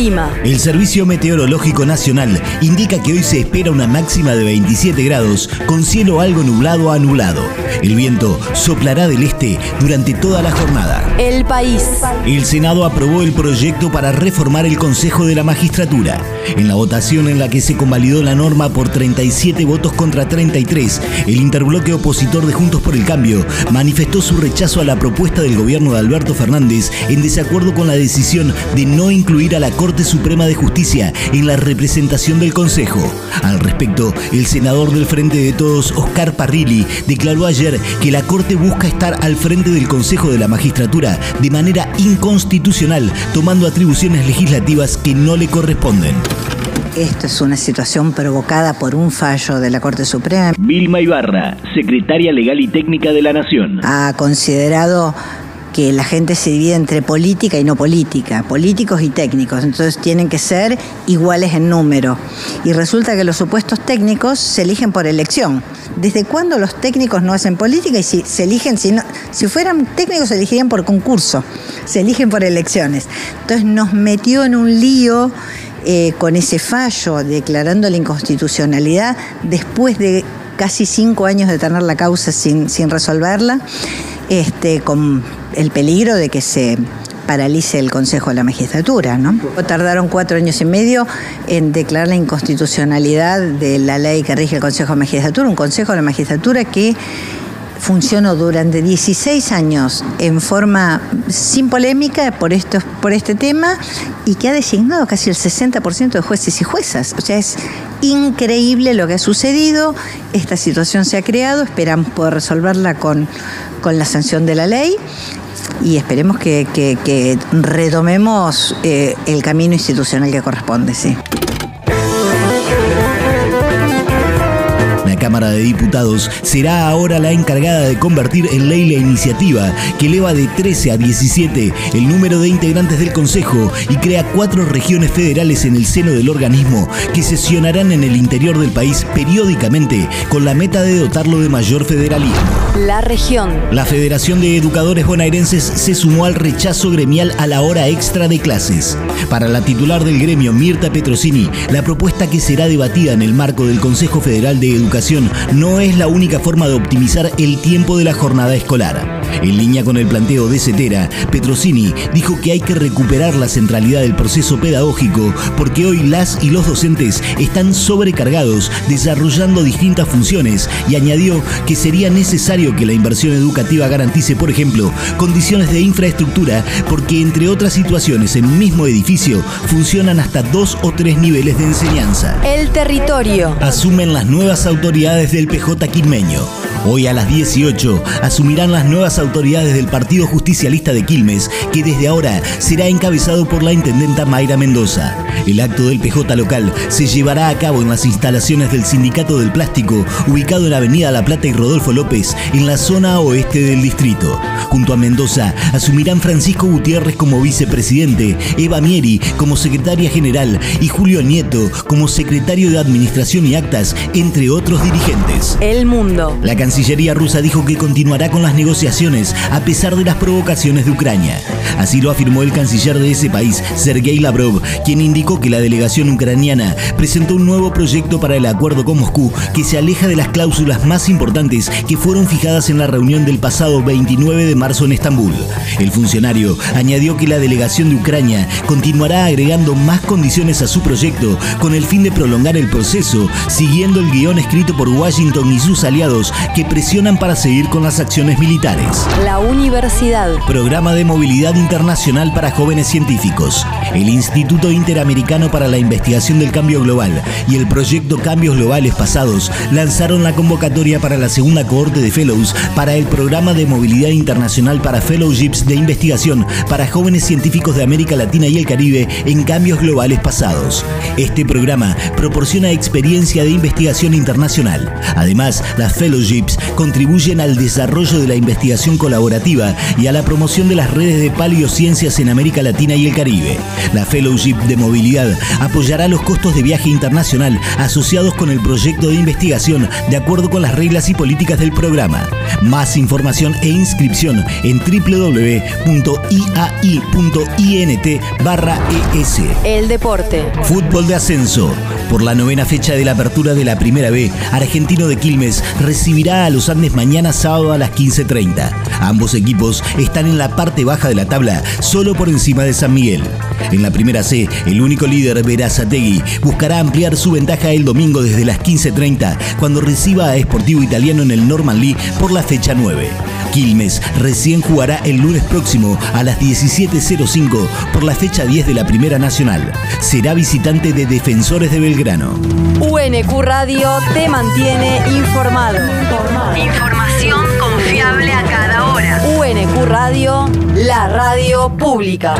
El clima. El Servicio Meteorológico Nacional indica que hoy se espera una máxima de 27 grados con cielo algo nublado a nublado. El viento soplará del este durante toda la jornada. El país. El Senado aprobó el proyecto para reformar el Consejo de la Magistratura. En la votación en la que se convalidó la norma por 37 votos contra 33, el interbloque opositor de Juntos por el Cambio manifestó su rechazo a la propuesta del gobierno de Alberto Fernández en desacuerdo con la decisión de no incluir a la Corte Suprema de Justicia en la representación del Consejo. Al respecto, el senador del Frente de Todos, Oscar Parrilli, declaró ayer que la Corte busca estar al frente del Consejo de la Magistratura de manera inconstitucional, tomando atribuciones legislativas que no le corresponden. Esto es una situación provocada por un fallo de la Corte Suprema. Vilma Ibarra, secretaria legal y técnica de la Nación. Ha considerado que la gente se divide entre política y no política, políticos y técnicos, entonces tienen que ser iguales en número. Y resulta que los supuestos técnicos se eligen por elección. ¿Desde cuándo los técnicos no hacen política y si se eligen, si, no, si fueran técnicos se elegirían por concurso, se eligen por elecciones? Entonces nos metió en un lío eh, con ese fallo declarando la inconstitucionalidad después de casi cinco años de tener la causa sin, sin resolverla, este, con el peligro de que se paralice el Consejo de la Magistratura. ¿no? Tardaron cuatro años y medio en declarar la inconstitucionalidad de la ley que rige el Consejo de la Magistratura, un Consejo de la Magistratura que funcionó durante 16 años en forma sin polémica por, estos, por este tema y que ha designado casi el 60% de jueces y juezas. O sea, es increíble lo que ha sucedido, esta situación se ha creado, esperamos poder resolverla con, con la sanción de la ley y esperemos que, que, retomemos eh, el camino institucional que corresponde, sí. Cámara de Diputados será ahora la encargada de convertir en ley la iniciativa que eleva de 13 a 17 el número de integrantes del Consejo y crea cuatro regiones federales en el seno del organismo que sesionarán en el interior del país periódicamente con la meta de dotarlo de mayor federalismo. La región. La Federación de Educadores Bonaerenses se sumó al rechazo gremial a la hora extra de clases. Para la titular del gremio, Mirta Petrosini, la propuesta que será debatida en el marco del Consejo Federal de Educación no es la única forma de optimizar el tiempo de la jornada escolar. En línea con el planteo de Cetera, Petrosini dijo que hay que recuperar la centralidad del proceso pedagógico porque hoy las y los docentes están sobrecargados desarrollando distintas funciones y añadió que sería necesario que la inversión educativa garantice, por ejemplo, condiciones de infraestructura porque entre otras situaciones en un mismo edificio funcionan hasta dos o tres niveles de enseñanza. El territorio. Asumen las nuevas autoridades del PJ Quilmeño. Hoy a las 18 asumirán las nuevas autoridades del Partido Justicialista de Quilmes, que desde ahora será encabezado por la intendenta Mayra Mendoza. El acto del PJ local se llevará a cabo en las instalaciones del Sindicato del Plástico, ubicado en Avenida La Plata y Rodolfo López, en la zona oeste del distrito. Junto a Mendoza asumirán Francisco Gutiérrez como vicepresidente, Eva Mieri como secretaria general y Julio Nieto como secretario de Administración y Actas, entre otros dirigentes. El mundo. La Cancillería rusa dijo que continuará con las negociaciones a pesar de las provocaciones de Ucrania. Así lo afirmó el canciller de ese país, Sergei Lavrov, quien indicó que la delegación ucraniana presentó un nuevo proyecto para el acuerdo con Moscú que se aleja de las cláusulas más importantes que fueron fijadas en la reunión del pasado 29 de marzo en Estambul. El funcionario añadió que la delegación de Ucrania continuará agregando más condiciones a su proyecto con el fin de prolongar el proceso, siguiendo el guion escrito por Washington y sus aliados presionan para seguir con las acciones militares. La universidad. Programa de movilidad internacional para jóvenes científicos. El Instituto Interamericano para la Investigación del Cambio Global y el proyecto Cambios Globales Pasados lanzaron la convocatoria para la segunda cohorte de Fellows para el Programa de Movilidad Internacional para Fellowships de Investigación para jóvenes científicos de América Latina y el Caribe en Cambios Globales Pasados. Este programa proporciona experiencia de investigación internacional. Además, las Fellowships contribuyen al desarrollo de la investigación colaborativa y a la promoción de las redes de paleociencias en América Latina y el Caribe. La Fellowship de Movilidad apoyará los costos de viaje internacional asociados con el proyecto de investigación de acuerdo con las reglas y políticas del programa. Más información e inscripción en www.iai.int ES. El deporte. Fútbol de ascenso. Por la novena fecha de la apertura de la Primera B, Argentino de Quilmes recibirá a los Andes mañana sábado a las 15.30. Ambos equipos están en la parte baja de la tabla, solo por encima de San Miguel. En la Primera C, el único líder, Verazategui, buscará ampliar su ventaja el domingo desde las 15.30, cuando reciba a Sportivo Italiano en el Norman Lee por la fecha 9. Quilmes recién jugará el lunes próximo a las 17.05 por la fecha 10 de la Primera Nacional. Será visitante de Defensores de Belgrano. UNQ Radio te mantiene informado. Información confiable a cada hora. UNQ Radio, la radio pública.